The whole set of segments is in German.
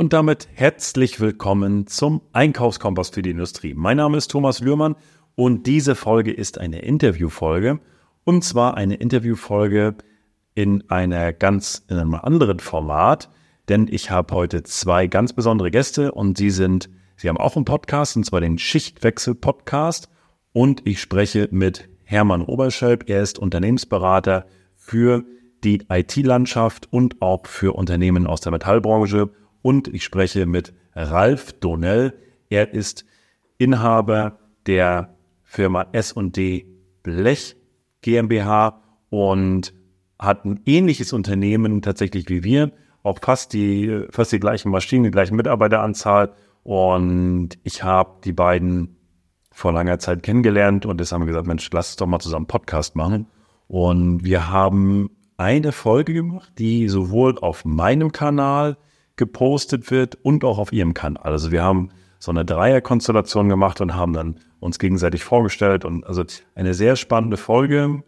Und damit herzlich willkommen zum Einkaufskompass für die Industrie. Mein Name ist Thomas Lührmann und diese Folge ist eine Interviewfolge. Und zwar eine Interviewfolge in einer ganz, in einem anderen Format, denn ich habe heute zwei ganz besondere Gäste und sie sind, sie haben auch einen Podcast, und zwar den Schichtwechsel-Podcast. Und ich spreche mit Hermann Oberschelp. Er ist Unternehmensberater für die IT-Landschaft und auch für Unternehmen aus der Metallbranche und ich spreche mit Ralf Donnell. Er ist Inhaber der Firma S&D Blech GmbH und hat ein ähnliches Unternehmen tatsächlich wie wir, auch fast die, fast die gleichen Maschinen, die gleichen Mitarbeiteranzahl. Und ich habe die beiden vor langer Zeit kennengelernt und jetzt haben wir gesagt, Mensch, lass uns doch mal zusammen Podcast machen. Und wir haben eine Folge gemacht, die sowohl auf meinem Kanal gepostet wird und auch auf ihrem Kanal. Also wir haben so eine Dreierkonstellation gemacht und haben dann uns gegenseitig vorgestellt und also eine sehr spannende Folge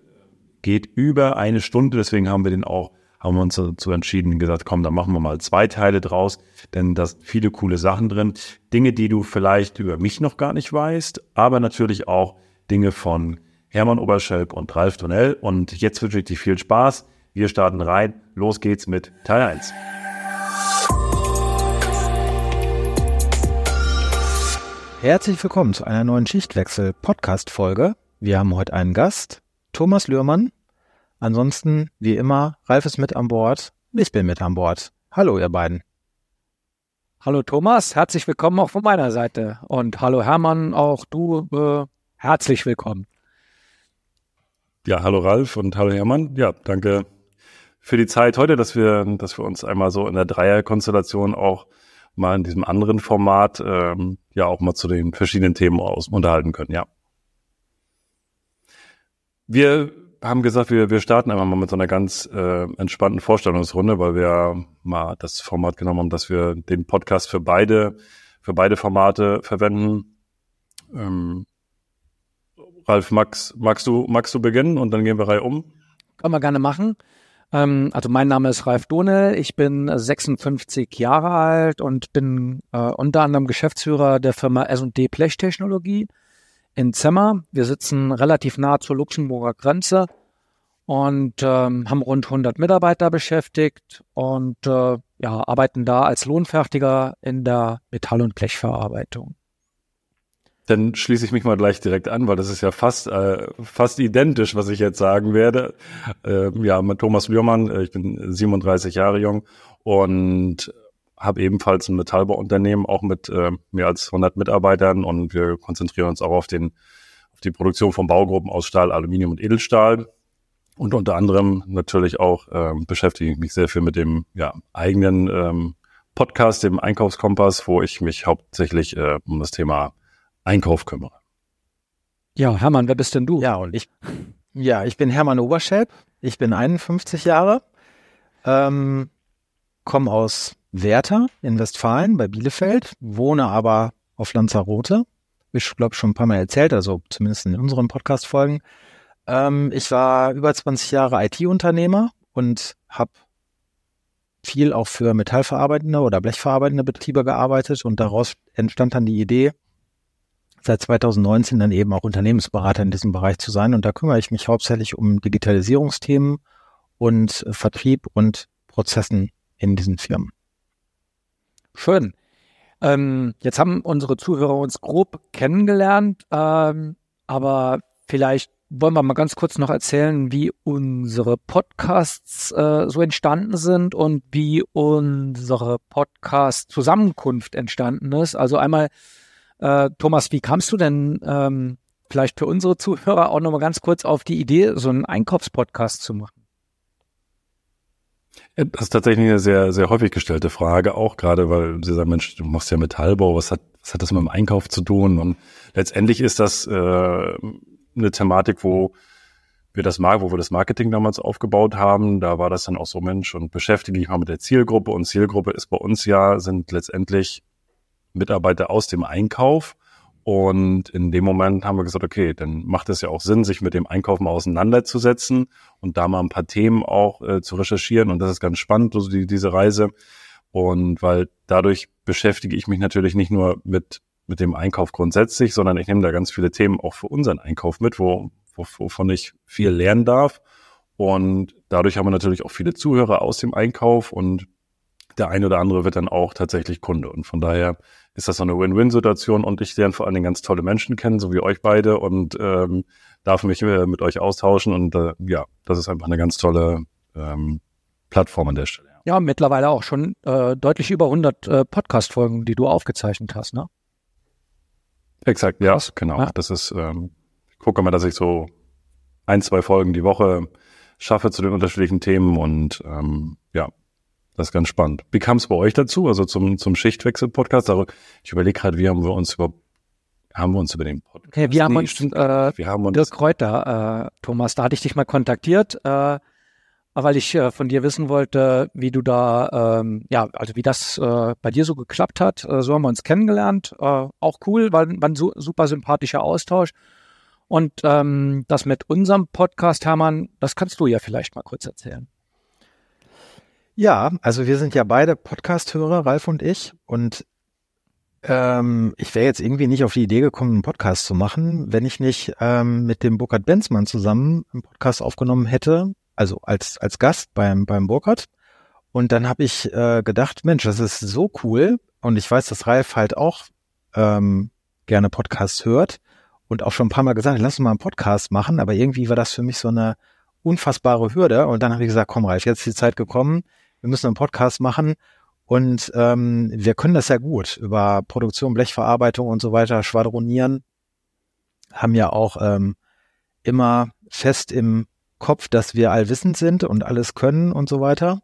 geht über eine Stunde, deswegen haben wir den auch haben wir uns dazu entschieden, gesagt, komm, dann machen wir mal zwei Teile draus, denn da sind viele coole Sachen drin. Dinge, die du vielleicht über mich noch gar nicht weißt, aber natürlich auch Dinge von Hermann Oberschelp und Ralf Donnell. Und jetzt wünsche ich dir viel Spaß. Wir starten rein. Los geht's mit Teil 1. Herzlich willkommen zu einer neuen Schichtwechsel-Podcast-Folge. Wir haben heute einen Gast, Thomas Lührmann. Ansonsten, wie immer, Ralf ist mit an Bord ich bin mit an Bord. Hallo, ihr beiden. Hallo Thomas, herzlich willkommen auch von meiner Seite. Und hallo Hermann, auch du äh, herzlich willkommen. Ja, hallo Ralf und hallo Hermann. Ja, danke für die Zeit heute, dass wir, dass wir uns einmal so in der Dreierkonstellation auch mal in diesem anderen Format ähm, ja auch mal zu den verschiedenen Themen aus unterhalten können, ja. Wir haben gesagt, wir, wir starten einfach mal mit so einer ganz äh, entspannten Vorstellungsrunde, weil wir mal das Format genommen haben, dass wir den Podcast für beide, für beide Formate verwenden. Ähm, Ralf, Max, magst du, magst du beginnen und dann gehen wir Reihe um? Können wir gerne machen. Ähm, also mein Name ist Ralf Dohnel, ich bin 56 Jahre alt und bin äh, unter anderem Geschäftsführer der Firma S&D Blechtechnologie in Zemmer. Wir sitzen relativ nah zur Luxemburger Grenze und ähm, haben rund 100 Mitarbeiter beschäftigt und äh, ja, arbeiten da als Lohnfertiger in der Metall- und Blechverarbeitung. Dann schließe ich mich mal gleich direkt an, weil das ist ja fast äh, fast identisch, was ich jetzt sagen werde. Äh, ja, mit Thomas Lührmann, äh, ich bin 37 Jahre jung und habe ebenfalls ein Metallbauunternehmen, auch mit äh, mehr als 100 Mitarbeitern und wir konzentrieren uns auch auf den auf die Produktion von Baugruppen aus Stahl, Aluminium und Edelstahl. Und unter anderem natürlich auch äh, beschäftige ich mich sehr viel mit dem ja, eigenen ähm, Podcast, dem Einkaufskompass, wo ich mich hauptsächlich äh, um das Thema Einkauf kümmere. Ja, Hermann, wer bist denn du? Ja, und ich, ja, ich bin Hermann Oberschelp. Ich bin 51 Jahre, ähm, komme aus Werther in Westfalen bei Bielefeld, wohne aber auf Lanzarote. Ich glaube schon ein paar Mal erzählt, also zumindest in unseren Podcast-Folgen. Ähm, ich war über 20 Jahre IT-Unternehmer und habe viel auch für metallverarbeitende oder blechverarbeitende Betriebe gearbeitet und daraus entstand dann die Idee, seit 2019 dann eben auch Unternehmensberater in diesem Bereich zu sein. Und da kümmere ich mich hauptsächlich um Digitalisierungsthemen und äh, Vertrieb und Prozessen in diesen Firmen. Schön. Ähm, jetzt haben unsere Zuhörer uns grob kennengelernt, ähm, aber vielleicht wollen wir mal ganz kurz noch erzählen, wie unsere Podcasts äh, so entstanden sind und wie unsere Podcast-Zusammenkunft entstanden ist. Also einmal äh, Thomas, wie kamst du denn ähm, vielleicht für unsere Zuhörer auch nochmal ganz kurz auf die Idee, so einen Einkaufspodcast zu machen? Das ist tatsächlich eine sehr, sehr häufig gestellte Frage, auch gerade, weil Sie sagen, Mensch, du machst ja Metallbau, was hat, was hat das mit dem Einkauf zu tun? Und letztendlich ist das äh, eine Thematik, wo wir das wo wir das Marketing damals aufgebaut haben, da war das dann auch so Mensch und beschäftige ich mal mit der Zielgruppe und Zielgruppe ist bei uns ja, sind letztendlich Mitarbeiter aus dem Einkauf. Und in dem Moment haben wir gesagt, okay, dann macht es ja auch Sinn, sich mit dem Einkauf mal auseinanderzusetzen und da mal ein paar Themen auch äh, zu recherchieren. Und das ist ganz spannend, also die, diese Reise. Und weil dadurch beschäftige ich mich natürlich nicht nur mit, mit dem Einkauf grundsätzlich, sondern ich nehme da ganz viele Themen auch für unseren Einkauf mit, wo, wovon ich viel lernen darf. Und dadurch haben wir natürlich auch viele Zuhörer aus dem Einkauf und der eine oder andere wird dann auch tatsächlich Kunde. Und von daher ist das so eine Win-Win-Situation und ich lerne vor allen Dingen ganz tolle Menschen kennen, so wie euch beide und ähm, darf mich äh, mit euch austauschen und äh, ja, das ist einfach eine ganz tolle ähm, Plattform an der Stelle. Ja, mittlerweile auch schon äh, deutlich über 100 äh, Podcast-Folgen, die du aufgezeichnet hast, ne? Exakt, ja, genau. Ja. Das ist, ähm, ich gucke mal, dass ich so ein, zwei Folgen die Woche schaffe zu den unterschiedlichen Themen und ähm, ja, das ist ganz spannend. Wie kam es bei euch dazu, also zum, zum Schichtwechsel-Podcast? Also ich überlege gerade, wie haben wir uns über haben wir uns über den Podcast? Okay, wir haben uns, äh, wir haben uns Dirk Kräuter, äh, Thomas, da hatte ich dich mal kontaktiert, äh, weil ich äh, von dir wissen wollte, wie du da, ähm, ja, also wie das äh, bei dir so geklappt hat. Äh, so haben wir uns kennengelernt. Äh, auch cool, war, war ein su super sympathischer Austausch. Und ähm, das mit unserem Podcast, Hermann, das kannst du ja vielleicht mal kurz erzählen. Ja, also wir sind ja beide Podcast-Hörer, Ralf und ich. Und ähm, ich wäre jetzt irgendwie nicht auf die Idee gekommen, einen Podcast zu machen, wenn ich nicht ähm, mit dem Burkhard Benzmann zusammen einen Podcast aufgenommen hätte, also als, als Gast beim, beim Burkhard. Und dann habe ich äh, gedacht, Mensch, das ist so cool. Und ich weiß, dass Ralf halt auch ähm, gerne Podcasts hört und auch schon ein paar Mal gesagt, lass uns mal einen Podcast machen. Aber irgendwie war das für mich so eine unfassbare Hürde. Und dann habe ich gesagt, komm Ralf, jetzt ist die Zeit gekommen wir müssen einen Podcast machen und ähm, wir können das ja gut über Produktion, Blechverarbeitung und so weiter schwadronieren. Haben ja auch ähm, immer fest im Kopf, dass wir allwissend sind und alles können und so weiter.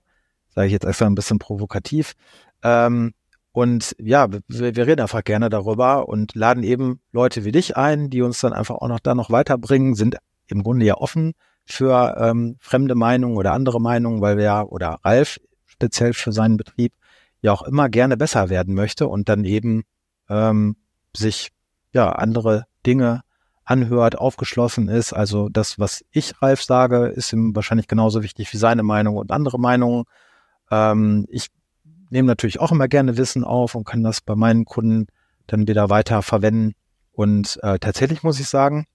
Sage ich jetzt extra ein bisschen provokativ. Ähm, und ja, wir, wir reden einfach gerne darüber und laden eben Leute wie dich ein, die uns dann einfach auch noch da noch weiterbringen, sind im Grunde ja offen für ähm, fremde Meinungen oder andere Meinungen, weil wir ja, oder Ralf speziell für seinen Betrieb ja auch immer gerne besser werden möchte und dann eben ähm, sich ja andere Dinge anhört, aufgeschlossen ist. Also das, was ich Ralf sage, ist ihm wahrscheinlich genauso wichtig wie seine Meinung und andere Meinungen. Ähm, ich nehme natürlich auch immer gerne Wissen auf und kann das bei meinen Kunden dann wieder weiter verwenden. Und äh, tatsächlich muss ich sagen,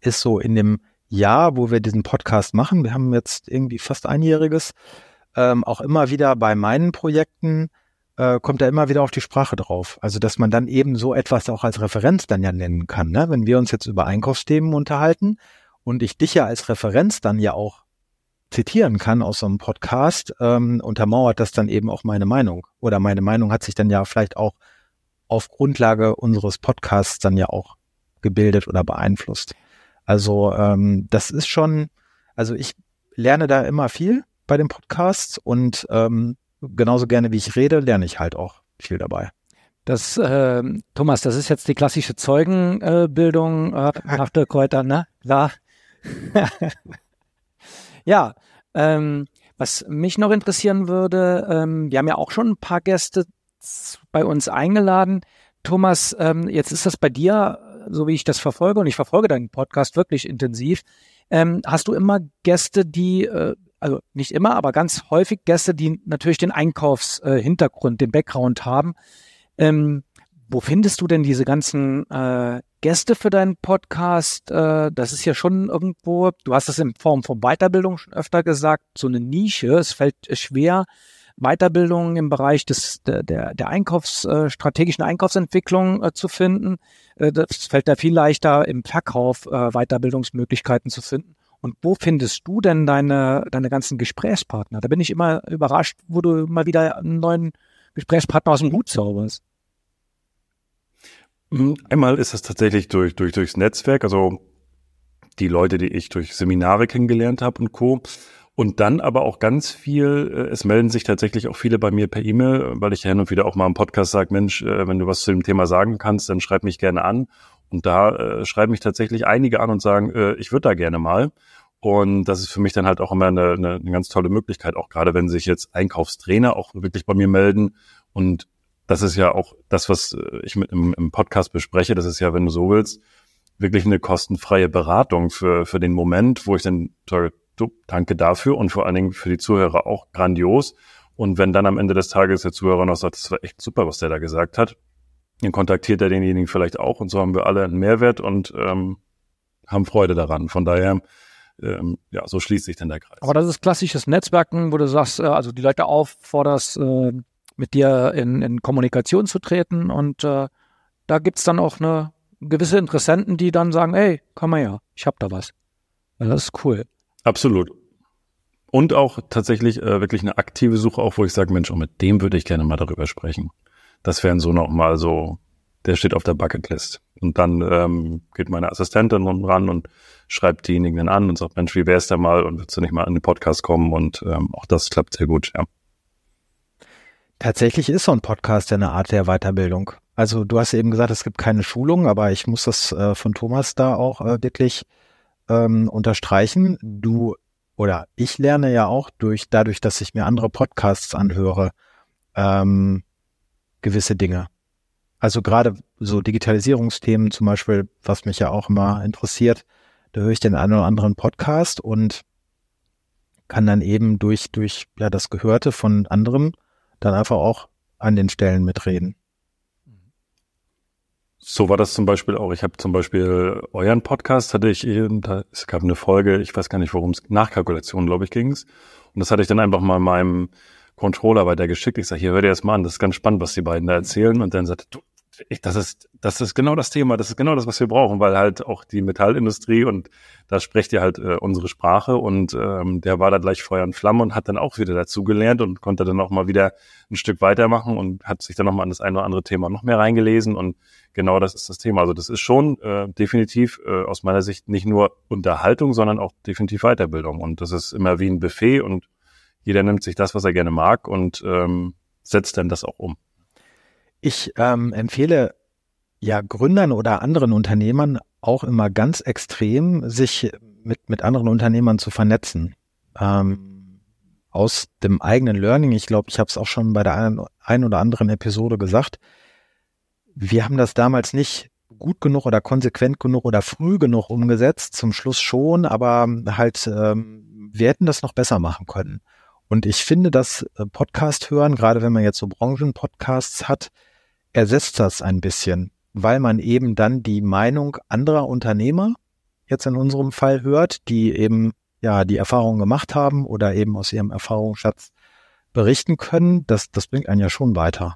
ist so in dem Jahr, wo wir diesen Podcast machen, wir haben jetzt irgendwie fast einjähriges, ähm, auch immer wieder bei meinen Projekten äh, kommt er immer wieder auf die Sprache drauf. Also dass man dann eben so etwas auch als Referenz dann ja nennen kann. Ne? Wenn wir uns jetzt über Einkaufsthemen unterhalten und ich dich ja als Referenz dann ja auch zitieren kann aus so einem Podcast, ähm, untermauert das dann eben auch meine Meinung. Oder meine Meinung hat sich dann ja vielleicht auch auf Grundlage unseres Podcasts dann ja auch gebildet oder beeinflusst. Also ähm, das ist schon, also ich lerne da immer viel bei dem Podcast und ähm, genauso gerne wie ich rede, lerne ich halt auch viel dabei. Das, äh, Thomas, das ist jetzt die klassische Zeugenbildung äh, nach der Kräuter, ne? Klar. ja, ähm, was mich noch interessieren würde, ähm, wir haben ja auch schon ein paar Gäste bei uns eingeladen. Thomas, ähm, jetzt ist das bei dir, so wie ich das verfolge, und ich verfolge deinen Podcast wirklich intensiv. Ähm, hast du immer Gäste, die äh, also nicht immer, aber ganz häufig Gäste, die natürlich den Einkaufshintergrund, äh, den Background haben. Ähm, wo findest du denn diese ganzen äh, Gäste für deinen Podcast? Äh, das ist ja schon irgendwo, du hast es in Form von Weiterbildung schon öfter gesagt, so eine Nische. Es fällt schwer, Weiterbildung im Bereich des, der, der, der Einkaufs, äh, strategischen Einkaufsentwicklung äh, zu finden. Äh, das fällt da viel leichter, im Verkauf äh, Weiterbildungsmöglichkeiten zu finden. Und wo findest du denn deine, deine ganzen Gesprächspartner? Da bin ich immer überrascht, wo du mal wieder einen neuen Gesprächspartner aus dem Hut zauberst. Hm, einmal ist das tatsächlich durch, durch, durchs Netzwerk, also die Leute, die ich durch Seminare kennengelernt habe und Co. Und dann aber auch ganz viel, äh, es melden sich tatsächlich auch viele bei mir per E-Mail, weil ich ja hin und wieder auch mal im Podcast sage, Mensch, äh, wenn du was zu dem Thema sagen kannst, dann schreib mich gerne an. Und da äh, schreiben mich tatsächlich einige an und sagen, äh, ich würde da gerne mal. Und das ist für mich dann halt auch immer eine, eine, eine ganz tolle Möglichkeit, auch gerade wenn sich jetzt Einkaufstrainer auch wirklich bei mir melden. Und das ist ja auch das, was äh, ich mit im, im Podcast bespreche. Das ist ja, wenn du so willst, wirklich eine kostenfreie Beratung für, für den Moment, wo ich dann sage, du, danke dafür und vor allen Dingen für die Zuhörer auch grandios, Und wenn dann am Ende des Tages der Zuhörer noch sagt, das war echt super, was der da gesagt hat, dann kontaktiert er denjenigen vielleicht auch und so haben wir alle einen Mehrwert und ähm, haben Freude daran. Von daher, ähm, ja, so schließt sich dann der Kreis. Aber das ist klassisches Netzwerken, wo du sagst, äh, also die Leute aufforderst, äh, mit dir in, in Kommunikation zu treten und äh, da gibt's dann auch eine gewisse Interessenten, die dann sagen, ey, komm mal her, ich hab da was. Ja, das ist cool. Absolut. Und auch tatsächlich äh, wirklich eine aktive Suche, auch wo ich sage, Mensch, auch mit dem würde ich gerne mal darüber sprechen. Das wären so nochmal so, der steht auf der Bucketlist. Und dann ähm, geht meine Assistentin ran und schreibt diejenigen an und sagt, Mensch, wie wär's da mal und willst du nicht mal in den Podcast kommen? Und ähm, auch das klappt sehr gut, ja. Tatsächlich ist so ein Podcast ja eine Art der Weiterbildung. Also du hast eben gesagt, es gibt keine Schulung, aber ich muss das äh, von Thomas da auch äh, wirklich ähm, unterstreichen. Du oder ich lerne ja auch durch dadurch, dass ich mir andere Podcasts anhöre, ähm, gewisse Dinge. Also gerade so Digitalisierungsthemen zum Beispiel, was mich ja auch immer interessiert, da höre ich den einen oder anderen Podcast und kann dann eben durch, durch ja, das Gehörte von anderen dann einfach auch an den Stellen mitreden. So war das zum Beispiel auch. Ich habe zum Beispiel euren Podcast, hatte ich, da, es gab eine Folge, ich weiß gar nicht, worum es, Nachkalkulation, glaube ich, ging es. Und das hatte ich dann einfach mal meinem Controller weitergeschickt. Ich sage, hier hör dir das mal an, das ist ganz spannend, was die beiden da erzählen. Und dann sagte, du, ich, das ist, das ist genau das Thema, das ist genau das, was wir brauchen, weil halt auch die Metallindustrie und da spricht ihr halt äh, unsere Sprache und ähm, der war da gleich Feuer und Flamme und hat dann auch wieder dazu gelernt und konnte dann auch mal wieder ein Stück weitermachen und hat sich dann noch mal an das eine oder andere Thema noch mehr reingelesen und genau das ist das Thema. Also das ist schon äh, definitiv äh, aus meiner Sicht nicht nur Unterhaltung, sondern auch definitiv Weiterbildung und das ist immer wie ein Buffet und jeder nimmt sich das, was er gerne mag und ähm, setzt dann das auch um. Ich ähm, empfehle ja Gründern oder anderen Unternehmern auch immer ganz extrem, sich mit, mit anderen Unternehmern zu vernetzen. Ähm, aus dem eigenen Learning, ich glaube, ich habe es auch schon bei der einen, ein oder anderen Episode gesagt, wir haben das damals nicht gut genug oder konsequent genug oder früh genug umgesetzt, zum Schluss schon, aber halt, ähm, wir hätten das noch besser machen können. Und ich finde, dass äh, Podcast hören, gerade wenn man jetzt so Branchenpodcasts hat, ersetzt das ein bisschen, weil man eben dann die Meinung anderer Unternehmer jetzt in unserem Fall hört, die eben ja die Erfahrungen gemacht haben oder eben aus ihrem Erfahrungsschatz berichten können. Das, das bringt einen ja schon weiter.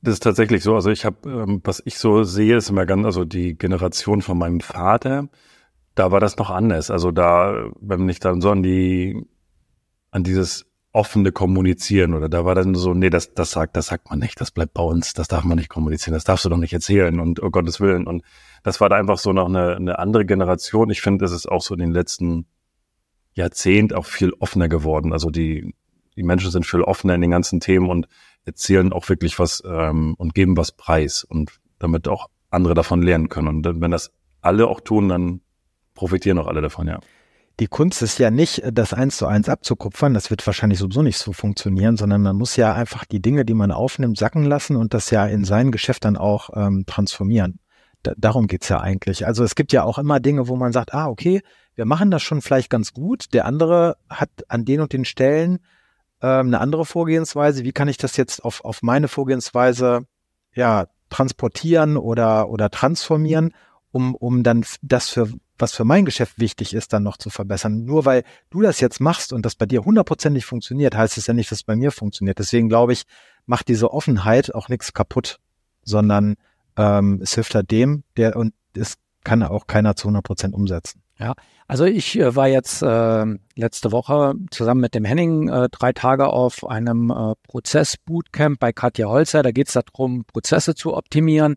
Das ist tatsächlich so. Also ich habe, ähm, was ich so sehe, ist immer ganz, also die Generation von meinem Vater, da war das noch anders. Also da, wenn ich dann so an die, an dieses offene Kommunizieren oder da war dann so, nee, das, das sagt, das sagt man nicht, das bleibt bei uns, das darf man nicht kommunizieren, das darfst du doch nicht erzählen und um Gottes Willen. Und das war da einfach so noch eine, eine andere Generation. Ich finde, es ist auch so in den letzten Jahrzehnt auch viel offener geworden. Also die, die Menschen sind viel offener in den ganzen Themen und erzählen auch wirklich was ähm, und geben was preis und damit auch andere davon lernen können. Und wenn das alle auch tun, dann profitieren auch alle davon, ja die Kunst ist ja nicht, das eins zu eins abzukupfern. Das wird wahrscheinlich sowieso nicht so funktionieren, sondern man muss ja einfach die Dinge, die man aufnimmt, sacken lassen und das ja in sein Geschäft dann auch ähm, transformieren. Da, darum geht's ja eigentlich. Also es gibt ja auch immer Dinge, wo man sagt, ah, okay, wir machen das schon vielleicht ganz gut. Der andere hat an den und den Stellen ähm, eine andere Vorgehensweise. Wie kann ich das jetzt auf, auf meine Vorgehensweise ja transportieren oder, oder transformieren, um, um dann das für was für mein Geschäft wichtig ist, dann noch zu verbessern. Nur weil du das jetzt machst und das bei dir hundertprozentig funktioniert, heißt es ja nicht, dass es bei mir funktioniert. Deswegen glaube ich, macht diese Offenheit auch nichts kaputt, sondern ähm, es hilft halt dem, der und es kann auch keiner zu 100 Prozent umsetzen. Ja, also ich äh, war jetzt äh, letzte Woche zusammen mit dem Henning äh, drei Tage auf einem äh, Prozess-Bootcamp bei Katja Holzer. Da geht es darum, Prozesse zu optimieren.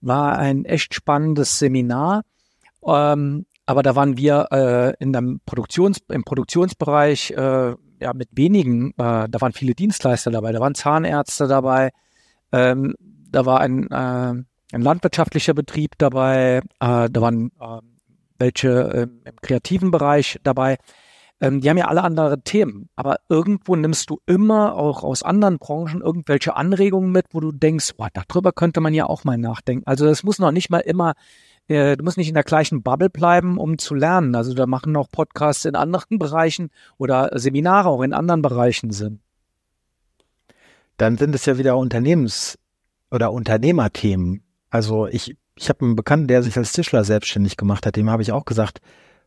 War ein echt spannendes Seminar. Ähm, aber da waren wir äh, in dem Produktions, im Produktionsbereich äh, ja mit wenigen, äh, da waren viele Dienstleister dabei, da waren Zahnärzte dabei, ähm, da war ein, äh, ein landwirtschaftlicher Betrieb dabei, äh, da waren äh, welche im kreativen Bereich dabei. Ähm, die haben ja alle andere Themen, aber irgendwo nimmst du immer auch aus anderen Branchen irgendwelche Anregungen mit, wo du denkst, boah, darüber könnte man ja auch mal nachdenken. Also das muss noch nicht mal immer du musst nicht in der gleichen Bubble bleiben, um zu lernen. Also da machen auch Podcasts in anderen Bereichen oder Seminare auch in anderen Bereichen Sinn. Dann sind es ja wieder Unternehmens- oder Unternehmerthemen. Also ich, ich habe einen Bekannten, der sich als Tischler selbstständig gemacht hat, dem habe ich auch gesagt,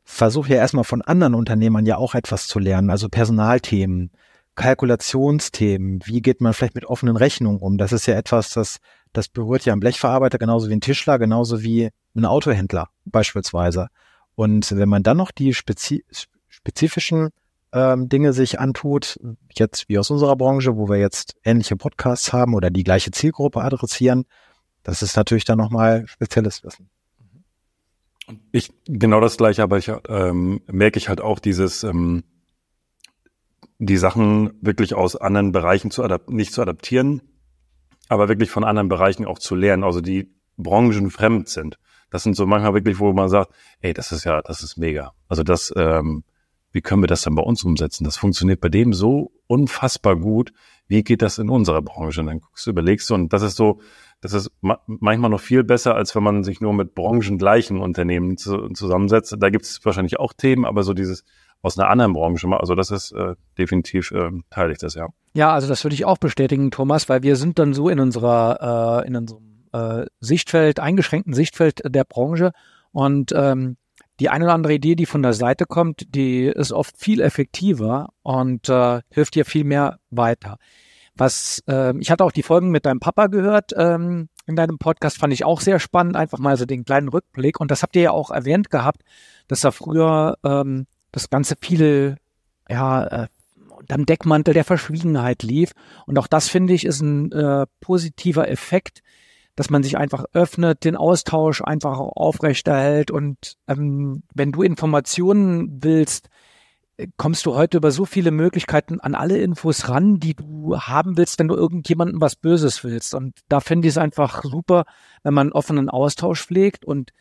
versuche ja erstmal von anderen Unternehmern ja auch etwas zu lernen, also Personalthemen, Kalkulationsthemen, wie geht man vielleicht mit offenen Rechnungen um? Das ist ja etwas, das, das berührt ja einen Blechverarbeiter genauso wie ein Tischler, genauso wie ein Autohändler beispielsweise. Und wenn man dann noch die spezi spezifischen ähm, Dinge sich antut, jetzt wie aus unserer Branche, wo wir jetzt ähnliche Podcasts haben oder die gleiche Zielgruppe adressieren, das ist natürlich dann nochmal spezielles Wissen. Ich genau das gleiche, aber ich ähm, merke ich halt auch dieses ähm, die Sachen wirklich aus anderen Bereichen zu nicht zu adaptieren, aber wirklich von anderen Bereichen auch zu lernen, also die branchenfremd sind. Das sind so manchmal wirklich, wo man sagt, ey, das ist ja, das ist mega. Also das, ähm, wie können wir das dann bei uns umsetzen? Das funktioniert bei dem so unfassbar gut. Wie geht das in unserer Branche? Und dann guckst du, überlegst du, und das ist so, das ist ma manchmal noch viel besser, als wenn man sich nur mit branchengleichen Unternehmen zu, zusammensetzt. Da gibt es wahrscheinlich auch Themen, aber so dieses, aus einer anderen Branche. Also das ist äh, definitiv äh, teile ich das, ja. Ja, also das würde ich auch bestätigen, Thomas, weil wir sind dann so in unserer, äh, in unserem äh, Sichtfeld, eingeschränkten Sichtfeld der Branche und ähm, die eine oder andere Idee, die von der Seite kommt, die ist oft viel effektiver und äh, hilft dir viel mehr weiter. Was äh, ich hatte auch die Folgen mit deinem Papa gehört ähm, in deinem Podcast, fand ich auch sehr spannend, einfach mal so den kleinen Rückblick. Und das habt ihr ja auch erwähnt gehabt, dass er früher ähm, das Ganze viele, ja, äh, unterm Deckmantel der Verschwiegenheit lief. Und auch das, finde ich, ist ein äh, positiver Effekt, dass man sich einfach öffnet, den Austausch einfach aufrechterhält. Und ähm, wenn du Informationen willst, kommst du heute über so viele Möglichkeiten an alle Infos ran, die du haben willst, wenn du irgendjemandem was Böses willst. Und da finde ich es einfach super, wenn man offenen Austausch pflegt und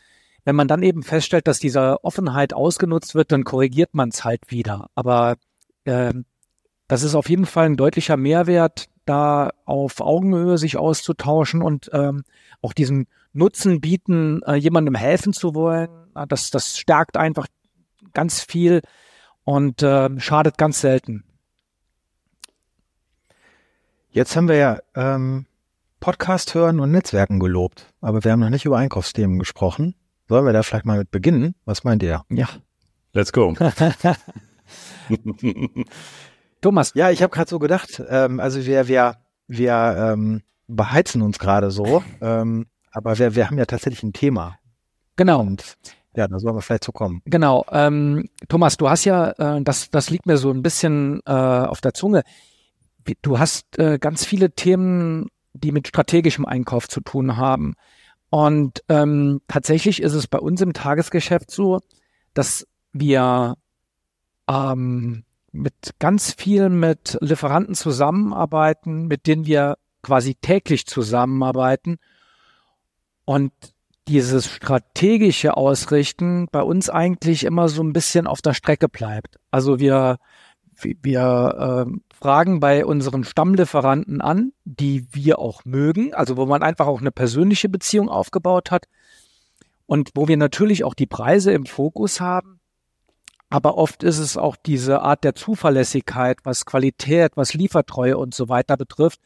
wenn man dann eben feststellt, dass diese Offenheit ausgenutzt wird, dann korrigiert man es halt wieder. Aber äh, das ist auf jeden Fall ein deutlicher Mehrwert, da auf Augenhöhe sich auszutauschen und ähm, auch diesen Nutzen bieten, äh, jemandem helfen zu wollen. Das, das stärkt einfach ganz viel und äh, schadet ganz selten. Jetzt haben wir ja ähm, Podcast hören und Netzwerken gelobt, aber wir haben noch nicht über Einkaufsthemen gesprochen. Sollen wir da vielleicht mal mit beginnen? Was meint ihr? Ja. Let's go. Thomas. Ja, ich habe gerade so gedacht, ähm, also wir, wir, wir ähm, beheizen uns gerade so, ähm, aber wir, wir haben ja tatsächlich ein Thema. Genau. Und ja, da sollen wir vielleicht zu kommen. Genau. Ähm, Thomas, du hast ja, äh, das, das liegt mir so ein bisschen äh, auf der Zunge. Du hast äh, ganz viele Themen, die mit strategischem Einkauf zu tun haben. Und ähm, tatsächlich ist es bei uns im Tagesgeschäft so, dass wir ähm, mit ganz viel mit Lieferanten zusammenarbeiten, mit denen wir quasi täglich zusammenarbeiten. Und dieses strategische Ausrichten bei uns eigentlich immer so ein bisschen auf der Strecke bleibt. Also wir, wir äh, fragen bei unseren Stammlieferanten an, die wir auch mögen, also wo man einfach auch eine persönliche Beziehung aufgebaut hat und wo wir natürlich auch die Preise im Fokus haben. Aber oft ist es auch diese Art der Zuverlässigkeit, was Qualität, was Liefertreue und so weiter betrifft,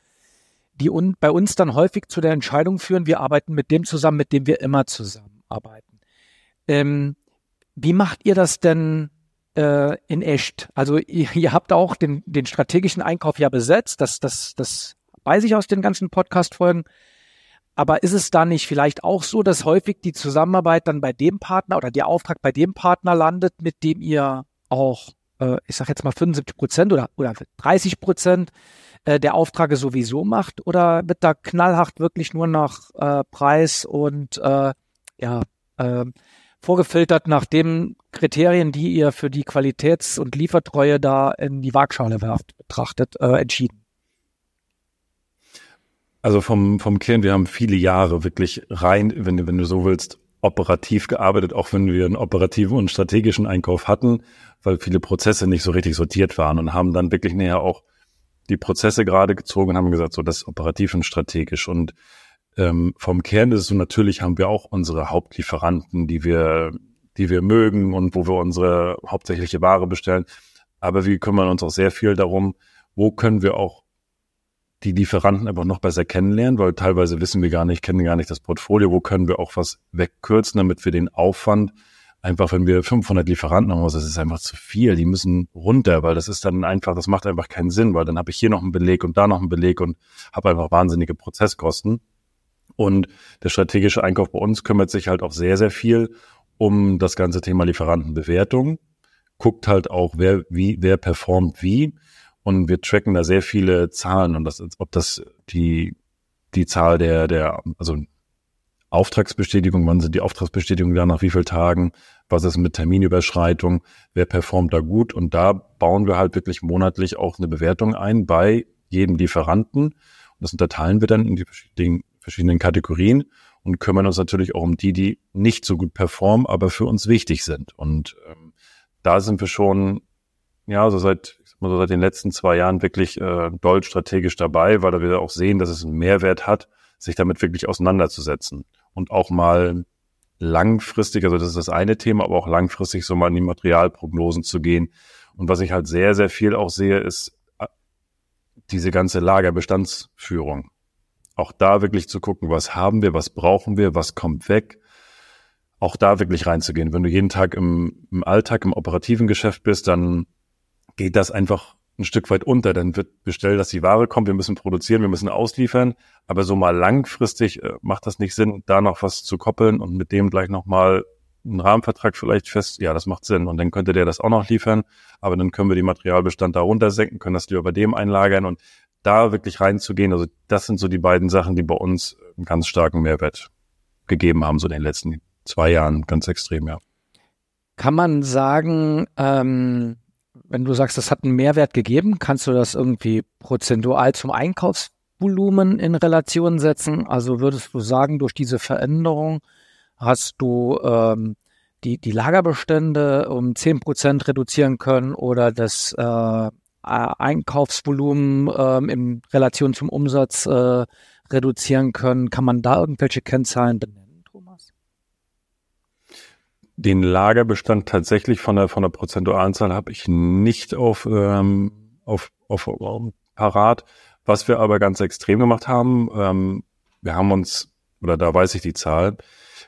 die un bei uns dann häufig zu der Entscheidung führen, wir arbeiten mit dem zusammen, mit dem wir immer zusammenarbeiten. Ähm, wie macht ihr das denn äh, in echt. Also ihr, ihr habt auch den, den strategischen Einkauf ja besetzt, das, das, das weiß ich aus den ganzen Podcast-Folgen. Aber ist es da nicht vielleicht auch so, dass häufig die Zusammenarbeit dann bei dem Partner oder der Auftrag bei dem Partner landet, mit dem ihr auch, äh, ich sage jetzt mal 75 Prozent oder, oder 30 Prozent äh, der Aufträge sowieso macht? Oder wird da knallhart wirklich nur nach äh, Preis und äh, ja, äh, vorgefiltert nach den Kriterien, die ihr für die Qualitäts- und Liefertreue da in die Waagschale werft, betrachtet, äh, entschieden? Also vom, vom Kern, wir haben viele Jahre wirklich rein, wenn, wenn du so willst, operativ gearbeitet, auch wenn wir einen operativen und strategischen Einkauf hatten, weil viele Prozesse nicht so richtig sortiert waren und haben dann wirklich näher auch die Prozesse gerade gezogen und haben gesagt, so das ist operativ und strategisch. Und ähm, vom Kern ist es so, natürlich haben wir auch unsere Hauptlieferanten, die wir, die wir mögen und wo wir unsere hauptsächliche Ware bestellen. Aber wir kümmern uns auch sehr viel darum, wo können wir auch die Lieferanten einfach noch besser kennenlernen, weil teilweise wissen wir gar nicht, kennen gar nicht das Portfolio, wo können wir auch was wegkürzen, damit wir den Aufwand einfach, wenn wir 500 Lieferanten haben, das ist einfach zu viel, die müssen runter, weil das ist dann einfach, das macht einfach keinen Sinn, weil dann habe ich hier noch einen Beleg und da noch einen Beleg und habe einfach wahnsinnige Prozesskosten. Und der strategische Einkauf bei uns kümmert sich halt auch sehr, sehr viel um das ganze Thema Lieferantenbewertung, guckt halt auch, wer wie, wer performt wie und wir tracken da sehr viele Zahlen und das, ob das die, die Zahl der, der, also Auftragsbestätigung, wann sind die Auftragsbestätigungen da, nach wie vielen Tagen, was ist mit Terminüberschreitung, wer performt da gut? Und da bauen wir halt wirklich monatlich auch eine Bewertung ein bei jedem Lieferanten. Und das unterteilen wir dann in die verschiedenen, Kategorien und kümmern uns natürlich auch um die, die nicht so gut performen, aber für uns wichtig sind. Und ähm, da sind wir schon ja, so seit so seit den letzten zwei Jahren wirklich äh, doll strategisch dabei, weil wir auch sehen, dass es einen Mehrwert hat, sich damit wirklich auseinanderzusetzen und auch mal langfristig, also das ist das eine Thema, aber auch langfristig so mal in die Materialprognosen zu gehen. Und was ich halt sehr, sehr viel auch sehe, ist äh, diese ganze Lagerbestandsführung. Auch da wirklich zu gucken, was haben wir, was brauchen wir, was kommt weg. Auch da wirklich reinzugehen. Wenn du jeden Tag im, im Alltag, im operativen Geschäft bist, dann geht das einfach ein Stück weit unter. Dann wird bestellt, dass die Ware kommt, wir müssen produzieren, wir müssen ausliefern. Aber so mal langfristig äh, macht das nicht Sinn, da noch was zu koppeln und mit dem gleich nochmal einen Rahmenvertrag vielleicht fest. Ja, das macht Sinn. Und dann könnte der das auch noch liefern. Aber dann können wir die Materialbestand da runtersenken, können das lieber bei dem einlagern und da wirklich reinzugehen. Also das sind so die beiden Sachen, die bei uns einen ganz starken Mehrwert gegeben haben, so in den letzten zwei Jahren, ganz extrem, ja. Kann man sagen, ähm, wenn du sagst, das hat einen Mehrwert gegeben, kannst du das irgendwie prozentual zum Einkaufsvolumen in Relation setzen? Also würdest du sagen, durch diese Veränderung hast du ähm, die, die Lagerbestände um zehn Prozent reduzieren können oder das äh, Einkaufsvolumen ähm, in Relation zum Umsatz äh, reduzieren können? Kann man da irgendwelche Kennzahlen benennen? Den Lagerbestand tatsächlich von der, von der prozentualen Zahl habe ich nicht auf, ähm, auf, auf, auf parat. Was wir aber ganz extrem gemacht haben, ähm, wir haben uns, oder da weiß ich die Zahl,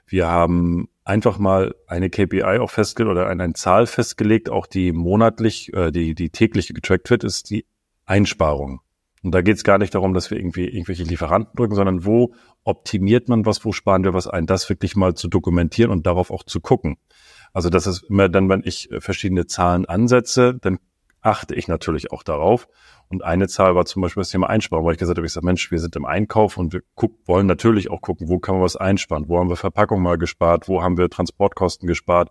wir haben einfach mal eine KPI auch festgelegt oder eine, eine Zahl festgelegt, auch die monatlich, äh, die, die täglich getrackt wird, ist die Einsparung. Und da geht es gar nicht darum, dass wir irgendwie irgendwelche Lieferanten drücken, sondern wo optimiert man was, wo sparen wir was ein, das wirklich mal zu dokumentieren und darauf auch zu gucken. Also das ist immer dann, wenn ich äh, verschiedene Zahlen ansetze, dann achte ich natürlich auch darauf. Und eine Zahl war zum Beispiel das Thema Einsparung, weil ich gesagt habe, ich sage, Mensch, wir sind im Einkauf und wir guck, wollen natürlich auch gucken, wo kann man was einsparen, wo haben wir Verpackung mal gespart, wo haben wir Transportkosten gespart.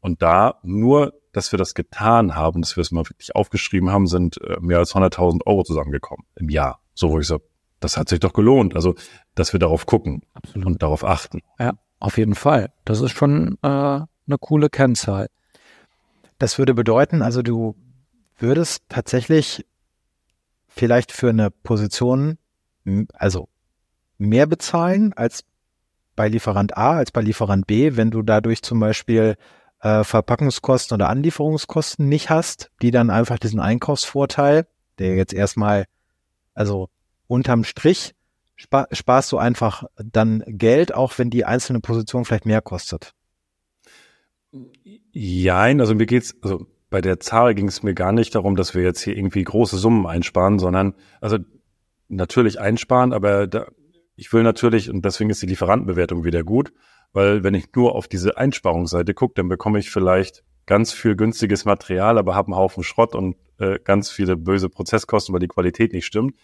Und da nur, dass wir das getan haben, dass wir es mal wirklich aufgeschrieben haben, sind äh, mehr als 100.000 Euro zusammengekommen im Jahr. So, wo ich sage, das hat sich doch gelohnt. Also, dass wir darauf gucken Absolut. und darauf achten. Ja, auf jeden Fall. Das ist schon äh, eine coole Kennzahl. Das würde bedeuten, also du würdest tatsächlich vielleicht für eine Position, also mehr bezahlen als bei Lieferant A, als bei Lieferant B, wenn du dadurch zum Beispiel äh, Verpackungskosten oder Anlieferungskosten nicht hast, die dann einfach diesen Einkaufsvorteil, der jetzt erstmal, also unterm Strich, spar, sparst du einfach dann Geld, auch wenn die einzelne Position vielleicht mehr kostet. Jein, also mir geht's, also bei der Zahl ging es mir gar nicht darum, dass wir jetzt hier irgendwie große Summen einsparen, sondern also natürlich einsparen, aber da, ich will natürlich, und deswegen ist die Lieferantenbewertung wieder gut, weil wenn ich nur auf diese Einsparungsseite gucke, dann bekomme ich vielleicht ganz viel günstiges Material, aber habe einen Haufen Schrott und äh, ganz viele böse Prozesskosten, weil die Qualität nicht stimmt.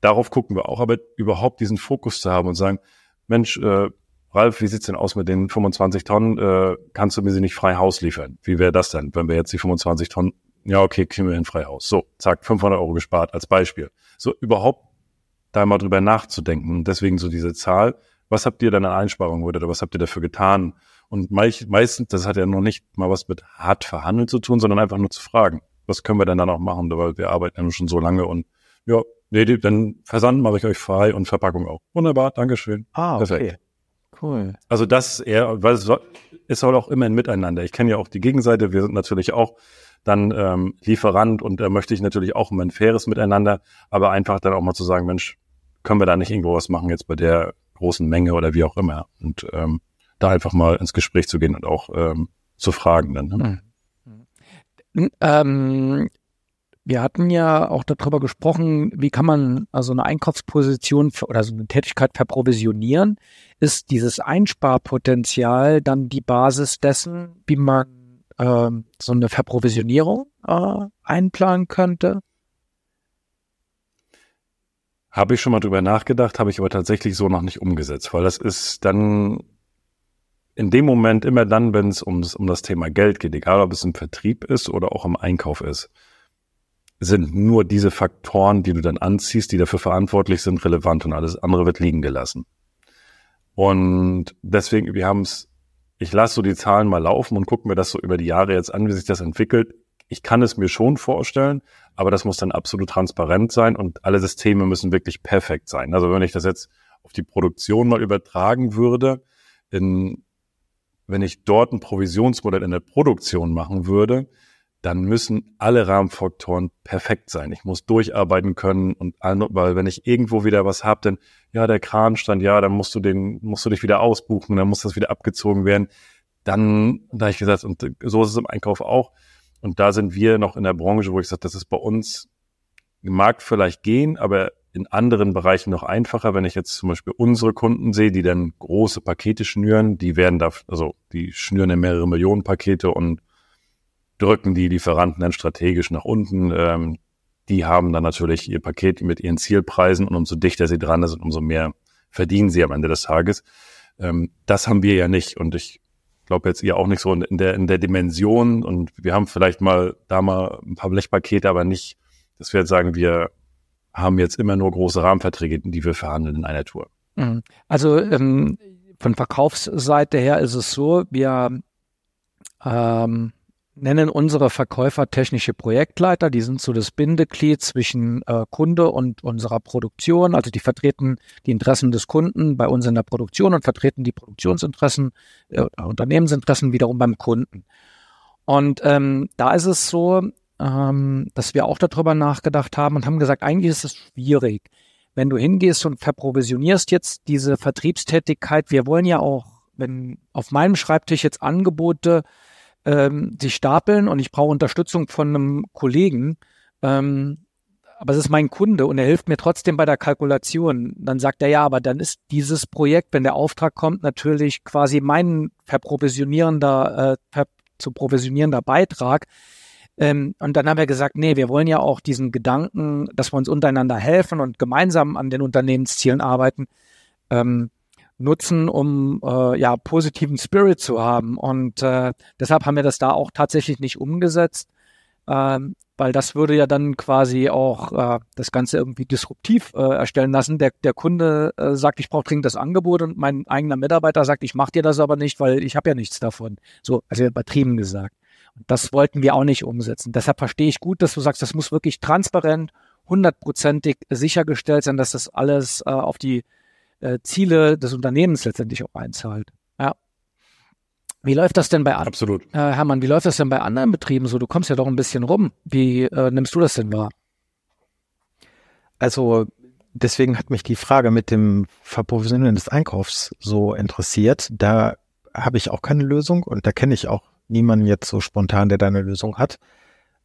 Darauf gucken wir auch, aber überhaupt diesen Fokus zu haben und sagen, Mensch, äh, Ralf, wie sieht's denn aus mit den 25 Tonnen? Äh, kannst du mir sie nicht frei Haus liefern? Wie wäre das denn, wenn wir jetzt die 25 Tonnen, ja okay, kriegen wir in frei Haus. So, zack, 500 Euro gespart als Beispiel. So überhaupt da mal drüber nachzudenken. Deswegen so diese Zahl, was habt ihr denn an Einsparungen oder was habt ihr dafür getan? Und meistens, das hat ja noch nicht mal was mit hart verhandeln zu tun, sondern einfach nur zu fragen, was können wir denn da noch machen, weil wir arbeiten ja schon so lange und Ja, nee, dann Versand mache ich euch frei und Verpackung auch. Wunderbar, Dankeschön. Ah, okay. Perfekt. Cool. Also das eher, weil es, es soll auch immer ein Miteinander. Ich kenne ja auch die Gegenseite. Wir sind natürlich auch dann ähm, Lieferant und da möchte ich natürlich auch immer ein faires Miteinander, aber einfach dann auch mal zu sagen, Mensch, können wir da nicht irgendwo was machen jetzt bei der großen Menge oder wie auch immer und ähm, da einfach mal ins Gespräch zu gehen und auch ähm, zu fragen dann. Ne? Mhm. Ähm, wir hatten ja auch darüber gesprochen, wie kann man also eine Einkaufsposition für, oder so eine Tätigkeit verprovisionieren. Ist dieses Einsparpotenzial dann die Basis dessen, wie man ähm, so eine Verprovisionierung äh, einplanen könnte? Habe ich schon mal drüber nachgedacht, habe ich aber tatsächlich so noch nicht umgesetzt, weil das ist dann in dem Moment immer dann, wenn es um, um das Thema Geld geht, egal ob es im Vertrieb ist oder auch im Einkauf ist, sind nur diese Faktoren, die du dann anziehst, die dafür verantwortlich sind, relevant und alles andere wird liegen gelassen. Und deswegen, wir haben es, ich lasse so die Zahlen mal laufen und gucke mir das so über die Jahre jetzt an, wie sich das entwickelt. Ich kann es mir schon vorstellen, aber das muss dann absolut transparent sein und alle Systeme müssen wirklich perfekt sein. Also wenn ich das jetzt auf die Produktion mal übertragen würde, in, wenn ich dort ein Provisionsmodell in der Produktion machen würde, dann müssen alle Rahmenfaktoren perfekt sein. Ich muss durcharbeiten können und weil wenn ich irgendwo wieder was habe, dann ja der Kran stand, ja, dann musst du den musst du dich wieder ausbuchen, dann muss das wieder abgezogen werden. Dann da ich gesagt und so ist es im Einkauf auch und da sind wir noch in der Branche, wo ich sage, das ist bei uns mag vielleicht gehen, aber in anderen Bereichen noch einfacher. Wenn ich jetzt zum Beispiel unsere Kunden sehe, die dann große Pakete schnüren, die werden da, also die schnüren ja mehrere Millionen Pakete und drücken die Lieferanten dann strategisch nach unten. Ähm, die haben dann natürlich ihr Paket mit ihren Zielpreisen und umso dichter sie dran sind, umso mehr verdienen sie am Ende des Tages. Ähm, das haben wir ja nicht und ich glaube jetzt ihr auch nicht so in der, in der Dimension und wir haben vielleicht mal da mal ein paar Blechpakete, aber nicht, dass wir jetzt sagen, wir haben jetzt immer nur große Rahmenverträge, die wir verhandeln in einer Tour. Mhm. Also ähm, von Verkaufsseite her ist es so, wir ähm, nennen unsere Verkäufer technische Projektleiter. Die sind so das Bindeglied zwischen äh, Kunde und unserer Produktion. Also die vertreten die Interessen des Kunden bei uns in der Produktion und vertreten die Produktionsinteressen, äh, Unternehmensinteressen wiederum beim Kunden. Und ähm, da ist es so, ähm, dass wir auch darüber nachgedacht haben und haben gesagt, eigentlich ist es schwierig, wenn du hingehst und verprovisionierst jetzt diese Vertriebstätigkeit. Wir wollen ja auch, wenn auf meinem Schreibtisch jetzt Angebote ähm, sich stapeln und ich brauche Unterstützung von einem Kollegen, ähm, aber es ist mein Kunde und er hilft mir trotzdem bei der Kalkulation. Dann sagt er ja, aber dann ist dieses Projekt, wenn der Auftrag kommt, natürlich quasi mein verprovisionierender, äh, zu provisionierender Beitrag. Ähm, und dann haben wir gesagt, nee, wir wollen ja auch diesen Gedanken, dass wir uns untereinander helfen und gemeinsam an den Unternehmenszielen arbeiten. Ähm, nutzen, um äh, ja positiven Spirit zu haben. Und äh, deshalb haben wir das da auch tatsächlich nicht umgesetzt, ähm, weil das würde ja dann quasi auch äh, das Ganze irgendwie disruptiv äh, erstellen lassen. Der, der Kunde äh, sagt, ich brauche dringend das Angebot und mein eigener Mitarbeiter sagt, ich mache dir das aber nicht, weil ich habe ja nichts davon. So, also übertrieben gesagt. Und das wollten wir auch nicht umsetzen. Deshalb verstehe ich gut, dass du sagst, das muss wirklich transparent, hundertprozentig sichergestellt sein, dass das alles äh, auf die äh, Ziele des Unternehmens letztendlich auch einzahlt. Ja. Wie läuft das denn bei anderen? Absolut. Äh, Hermann, wie läuft das denn bei anderen Betrieben so? Du kommst ja doch ein bisschen rum. Wie äh, nimmst du das denn wahr? Also deswegen hat mich die Frage mit dem Verprovisionieren des Einkaufs so interessiert. Da habe ich auch keine Lösung und da kenne ich auch niemanden jetzt so spontan, der da eine Lösung hat.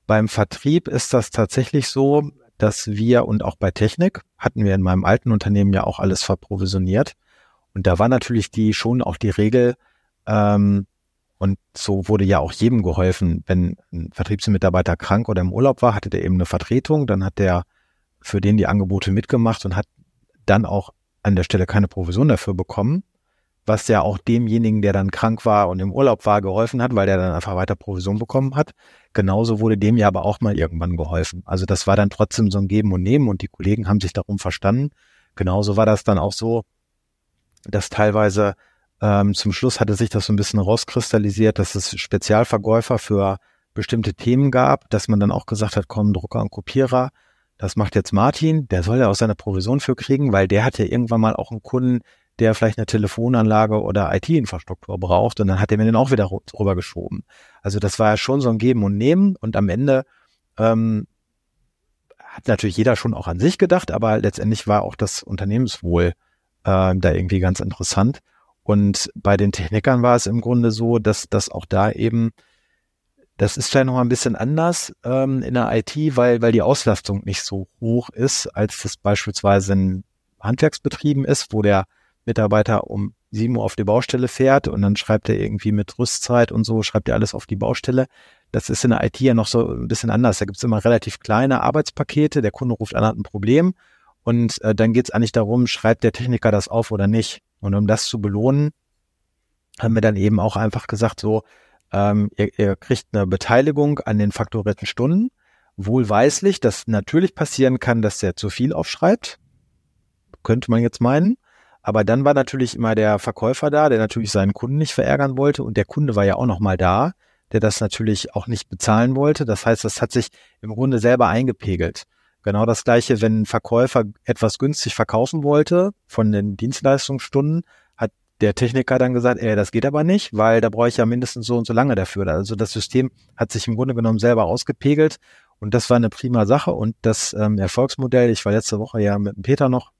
Beim Vertrieb ist das tatsächlich so, dass wir und auch bei Technik hatten wir in meinem alten Unternehmen ja auch alles verprovisioniert. Und da war natürlich die schon auch die Regel, ähm, und so wurde ja auch jedem geholfen, wenn ein Vertriebsmitarbeiter krank oder im Urlaub war, hatte der eben eine Vertretung, dann hat der für den die Angebote mitgemacht und hat dann auch an der Stelle keine Provision dafür bekommen was ja auch demjenigen, der dann krank war und im Urlaub war, geholfen hat, weil der dann einfach weiter Provision bekommen hat. Genauso wurde dem ja aber auch mal irgendwann geholfen. Also das war dann trotzdem so ein Geben und Nehmen und die Kollegen haben sich darum verstanden. Genauso war das dann auch so, dass teilweise ähm, zum Schluss hatte sich das so ein bisschen rauskristallisiert, dass es Spezialverkäufer für bestimmte Themen gab, dass man dann auch gesagt hat, komm, Drucker und Kopierer, das macht jetzt Martin, der soll ja auch seine Provision für kriegen, weil der hat ja irgendwann mal auch einen Kunden, der vielleicht eine Telefonanlage oder IT-Infrastruktur braucht und dann hat er mir den auch wieder rübergeschoben. Also das war ja schon so ein Geben und Nehmen und am Ende ähm, hat natürlich jeder schon auch an sich gedacht, aber letztendlich war auch das Unternehmenswohl äh, da irgendwie ganz interessant. Und bei den Technikern war es im Grunde so, dass das auch da eben, das ist vielleicht noch mal ein bisschen anders ähm, in der IT, weil, weil die Auslastung nicht so hoch ist, als das beispielsweise in Handwerksbetrieben ist, wo der Mitarbeiter um 7 Uhr auf die Baustelle fährt und dann schreibt er irgendwie mit Rüstzeit und so, schreibt er alles auf die Baustelle. Das ist in der IT ja noch so ein bisschen anders. Da gibt es immer relativ kleine Arbeitspakete, der Kunde ruft an, hat ein Problem und äh, dann geht es eigentlich darum, schreibt der Techniker das auf oder nicht. Und um das zu belohnen, haben wir dann eben auch einfach gesagt, so, ähm, ihr, ihr kriegt eine Beteiligung an den faktorierten Stunden. Wohlweislich, dass natürlich passieren kann, dass der zu viel aufschreibt. Könnte man jetzt meinen. Aber dann war natürlich immer der Verkäufer da, der natürlich seinen Kunden nicht verärgern wollte. Und der Kunde war ja auch noch mal da, der das natürlich auch nicht bezahlen wollte. Das heißt, das hat sich im Grunde selber eingepegelt. Genau das gleiche, wenn ein Verkäufer etwas günstig verkaufen wollte von den Dienstleistungsstunden, hat der Techniker dann gesagt, ey, das geht aber nicht, weil da brauche ich ja mindestens so und so lange dafür. Also das System hat sich im Grunde genommen selber ausgepegelt und das war eine prima Sache und das ähm, Erfolgsmodell, ich war letzte Woche ja mit Peter noch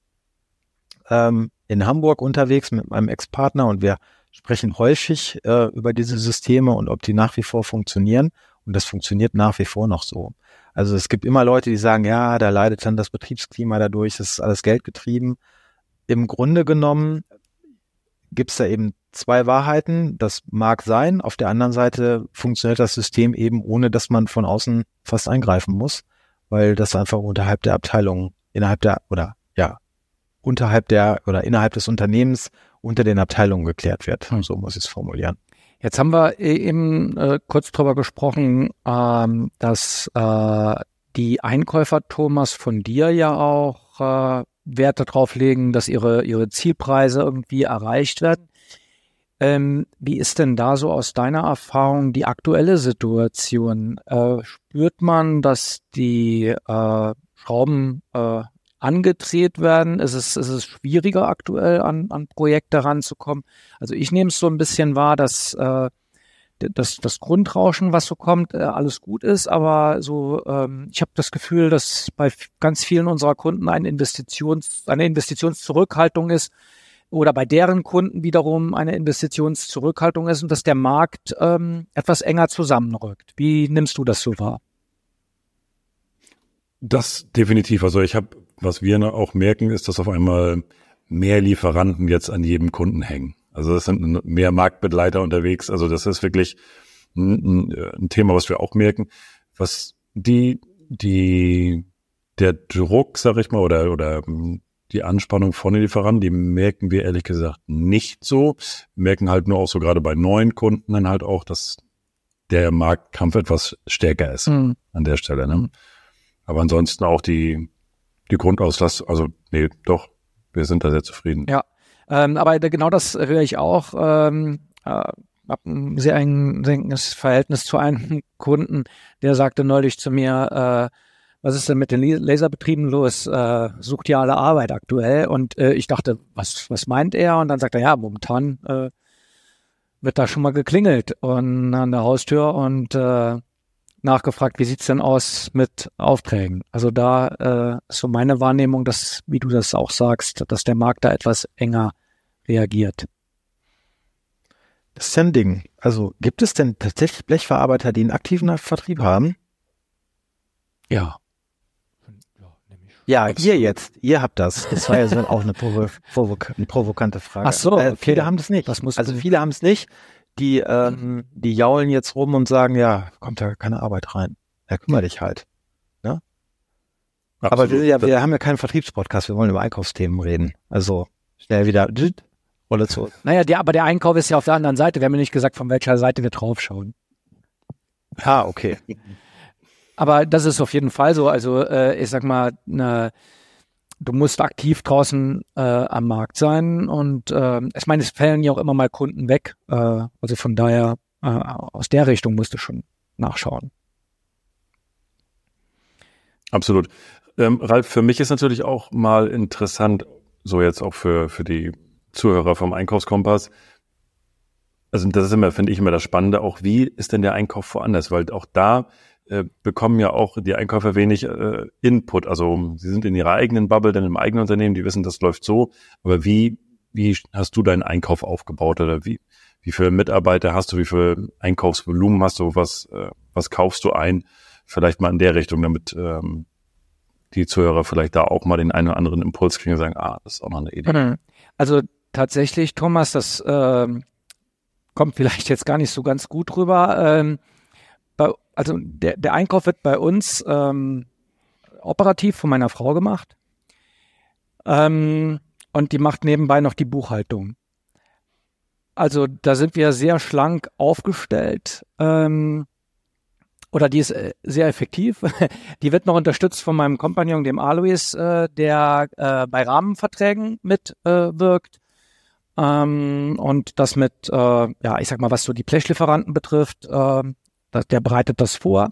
ähm, in Hamburg unterwegs mit meinem Ex-Partner und wir sprechen häufig äh, über diese Systeme und ob die nach wie vor funktionieren. Und das funktioniert nach wie vor noch so. Also es gibt immer Leute, die sagen, ja, da leidet dann das Betriebsklima dadurch, das ist alles geldgetrieben. Im Grunde genommen gibt es da eben zwei Wahrheiten. Das mag sein. Auf der anderen Seite funktioniert das System eben, ohne dass man von außen fast eingreifen muss, weil das einfach unterhalb der Abteilung, innerhalb der, oder ja, unterhalb der oder innerhalb des Unternehmens unter den Abteilungen geklärt wird. Hm. So muss ich es formulieren. Jetzt haben wir e-, eben äh, kurz drüber gesprochen, ähm, dass äh, die Einkäufer Thomas von dir ja auch äh, Wert darauf legen, dass ihre, ihre Zielpreise irgendwie erreicht werden. Ähm, wie ist denn da so aus deiner Erfahrung die aktuelle Situation? Äh, spürt man, dass die äh, Schrauben äh, angedreht werden? Ist es, ist es schwieriger aktuell an, an Projekte ranzukommen? Also ich nehme es so ein bisschen wahr, dass äh, das, das Grundrauschen, was so kommt, äh, alles gut ist, aber so ähm, ich habe das Gefühl, dass bei ganz vielen unserer Kunden eine Investitions, eine Investitionszurückhaltung ist oder bei deren Kunden wiederum eine Investitionszurückhaltung ist und dass der Markt ähm, etwas enger zusammenrückt. Wie nimmst du das so wahr? Das definitiv. Also ich habe was wir auch merken, ist, dass auf einmal mehr Lieferanten jetzt an jedem Kunden hängen. Also es sind mehr Marktbegleiter unterwegs. Also das ist wirklich ein, ein Thema, was wir auch merken. Was die, die, der Druck, sag ich mal, oder, oder die Anspannung von den Lieferanten, die merken wir ehrlich gesagt nicht so. Wir merken halt nur auch so gerade bei neuen Kunden dann halt auch, dass der Marktkampf etwas stärker ist mhm. an der Stelle. Ne? Aber ansonsten auch die, die Grundauslastung, also nee, doch, wir sind da sehr zufrieden. Ja, ähm, aber genau das höre ich auch. Ähm, äh, habe ein sehr enges Verhältnis zu einem Kunden, der sagte neulich zu mir, äh, was ist denn mit den Laserbetrieben los? Äh, sucht ja alle Arbeit aktuell. Und äh, ich dachte, was, was meint er? Und dann sagt er, ja, momentan äh, wird da schon mal geklingelt und an der Haustür und äh, nachgefragt, wie sieht's denn aus mit Aufträgen? Also da äh, ist so meine Wahrnehmung, dass, wie du das auch sagst, dass der Markt da etwas enger reagiert. Das ist ja ein Ding. Also gibt es denn tatsächlich Blechverarbeiter, die einen aktiven Vertrieb haben? Ja. Ja, ihr jetzt, ihr habt das. Das war ja so auch eine, provo provo eine provokante Frage. Ach so, äh, viele haben das nicht. also viele haben es nicht die, ähm, die jaulen jetzt rum und sagen, ja, kommt da keine Arbeit rein. Ja, kümmere dich halt. Ne? Aber wir, ja, wir haben ja keinen Vertriebspodcast, wir wollen über Einkaufsthemen reden. Also schnell wieder Rolle zu. Naja, der, aber der Einkauf ist ja auf der anderen Seite. Wir haben ja nicht gesagt, von welcher Seite wir draufschauen. Ah, okay. Aber das ist auf jeden Fall so. Also äh, ich sag mal, eine du musst aktiv draußen äh, am Markt sein und äh, ich meine, es fällen ja auch immer mal Kunden weg. Äh, also von daher, äh, aus der Richtung musst du schon nachschauen. Absolut. Ähm, Ralf, für mich ist natürlich auch mal interessant, so jetzt auch für, für die Zuhörer vom Einkaufskompass. Also das ist immer, finde ich, immer das Spannende, auch wie ist denn der Einkauf woanders? Weil auch da äh, bekommen ja auch die Einkäufer wenig äh, Input. Also sie sind in ihrer eigenen Bubble, dann im eigenen Unternehmen, die wissen, das läuft so. Aber wie, wie hast du deinen Einkauf aufgebaut oder wie, wie viele Mitarbeiter hast du, wie viel Einkaufsvolumen hast du, was, äh, was kaufst du ein? Vielleicht mal in der Richtung, damit ähm, die Zuhörer vielleicht da auch mal den einen oder anderen Impuls kriegen und sagen, ah, das ist auch noch eine Idee. Mhm. Also tatsächlich, Thomas, das äh, kommt vielleicht jetzt gar nicht so ganz gut rüber. Ähm, also der, der Einkauf wird bei uns ähm, operativ von meiner Frau gemacht. Ähm, und die macht nebenbei noch die Buchhaltung. Also da sind wir sehr schlank aufgestellt. Ähm, oder die ist äh, sehr effektiv. Die wird noch unterstützt von meinem Kompagnon, dem Alois, äh, der äh, bei Rahmenverträgen mitwirkt. Äh, ähm, und das mit, äh, ja, ich sag mal, was so die Blechlieferanten betrifft, äh, der bereitet das vor.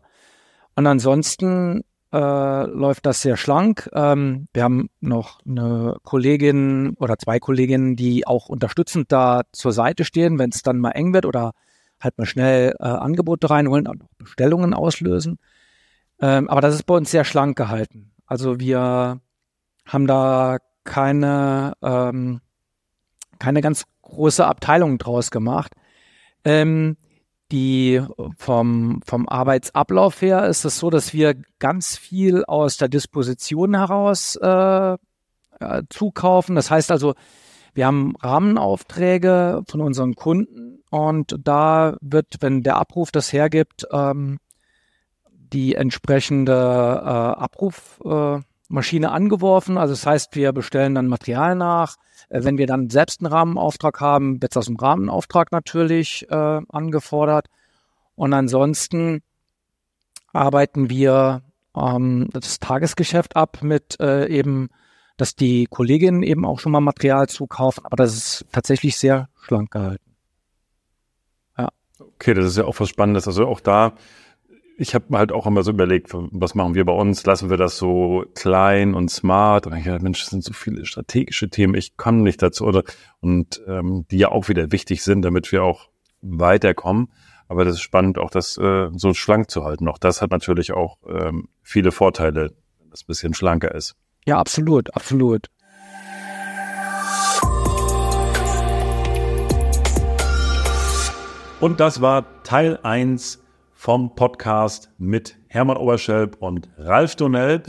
Und ansonsten äh, läuft das sehr schlank. Ähm, wir haben noch eine Kollegin oder zwei Kolleginnen, die auch unterstützend da zur Seite stehen, wenn es dann mal eng wird oder halt mal schnell äh, Angebote reinholen und Bestellungen auslösen. Ähm, aber das ist bei uns sehr schlank gehalten. Also wir haben da keine, ähm, keine ganz große Abteilung draus gemacht. Ähm, die vom, vom Arbeitsablauf her ist es so, dass wir ganz viel aus der Disposition heraus äh, äh, zukaufen. Das heißt also, wir haben Rahmenaufträge von unseren Kunden und da wird, wenn der Abruf das hergibt, ähm, die entsprechende äh, Abrufmaschine äh, angeworfen. Also das heißt, wir bestellen dann Material nach. Äh, wenn wir dann selbst einen Rahmenauftrag haben, wird es aus dem Rahmenauftrag natürlich äh, angefordert. Und ansonsten arbeiten wir ähm, das Tagesgeschäft ab mit äh, eben, dass die Kolleginnen eben auch schon mal Material zukaufen, aber das ist tatsächlich sehr schlank gehalten. Ja. Okay, das ist ja auch was Spannendes. Also auch da ich habe halt auch immer so überlegt, was machen wir bei uns? Lassen wir das so klein und smart? Und ich dachte, Mensch, das sind so viele strategische Themen, ich komme nicht dazu. Oder und ähm, die ja auch wieder wichtig sind, damit wir auch weiterkommen. Aber das ist spannend, auch das äh, so schlank zu halten. Auch das hat natürlich auch ähm, viele Vorteile, wenn das ein bisschen schlanker ist. Ja, absolut, absolut. Und das war Teil eins vom Podcast mit Hermann Oberschelp und Ralf Donnell.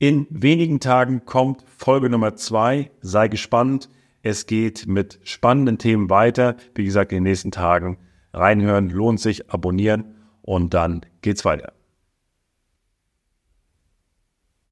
In wenigen Tagen kommt Folge Nummer zwei. Sei gespannt. Es geht mit spannenden Themen weiter. Wie gesagt, in den nächsten Tagen reinhören lohnt sich, abonnieren und dann geht's weiter.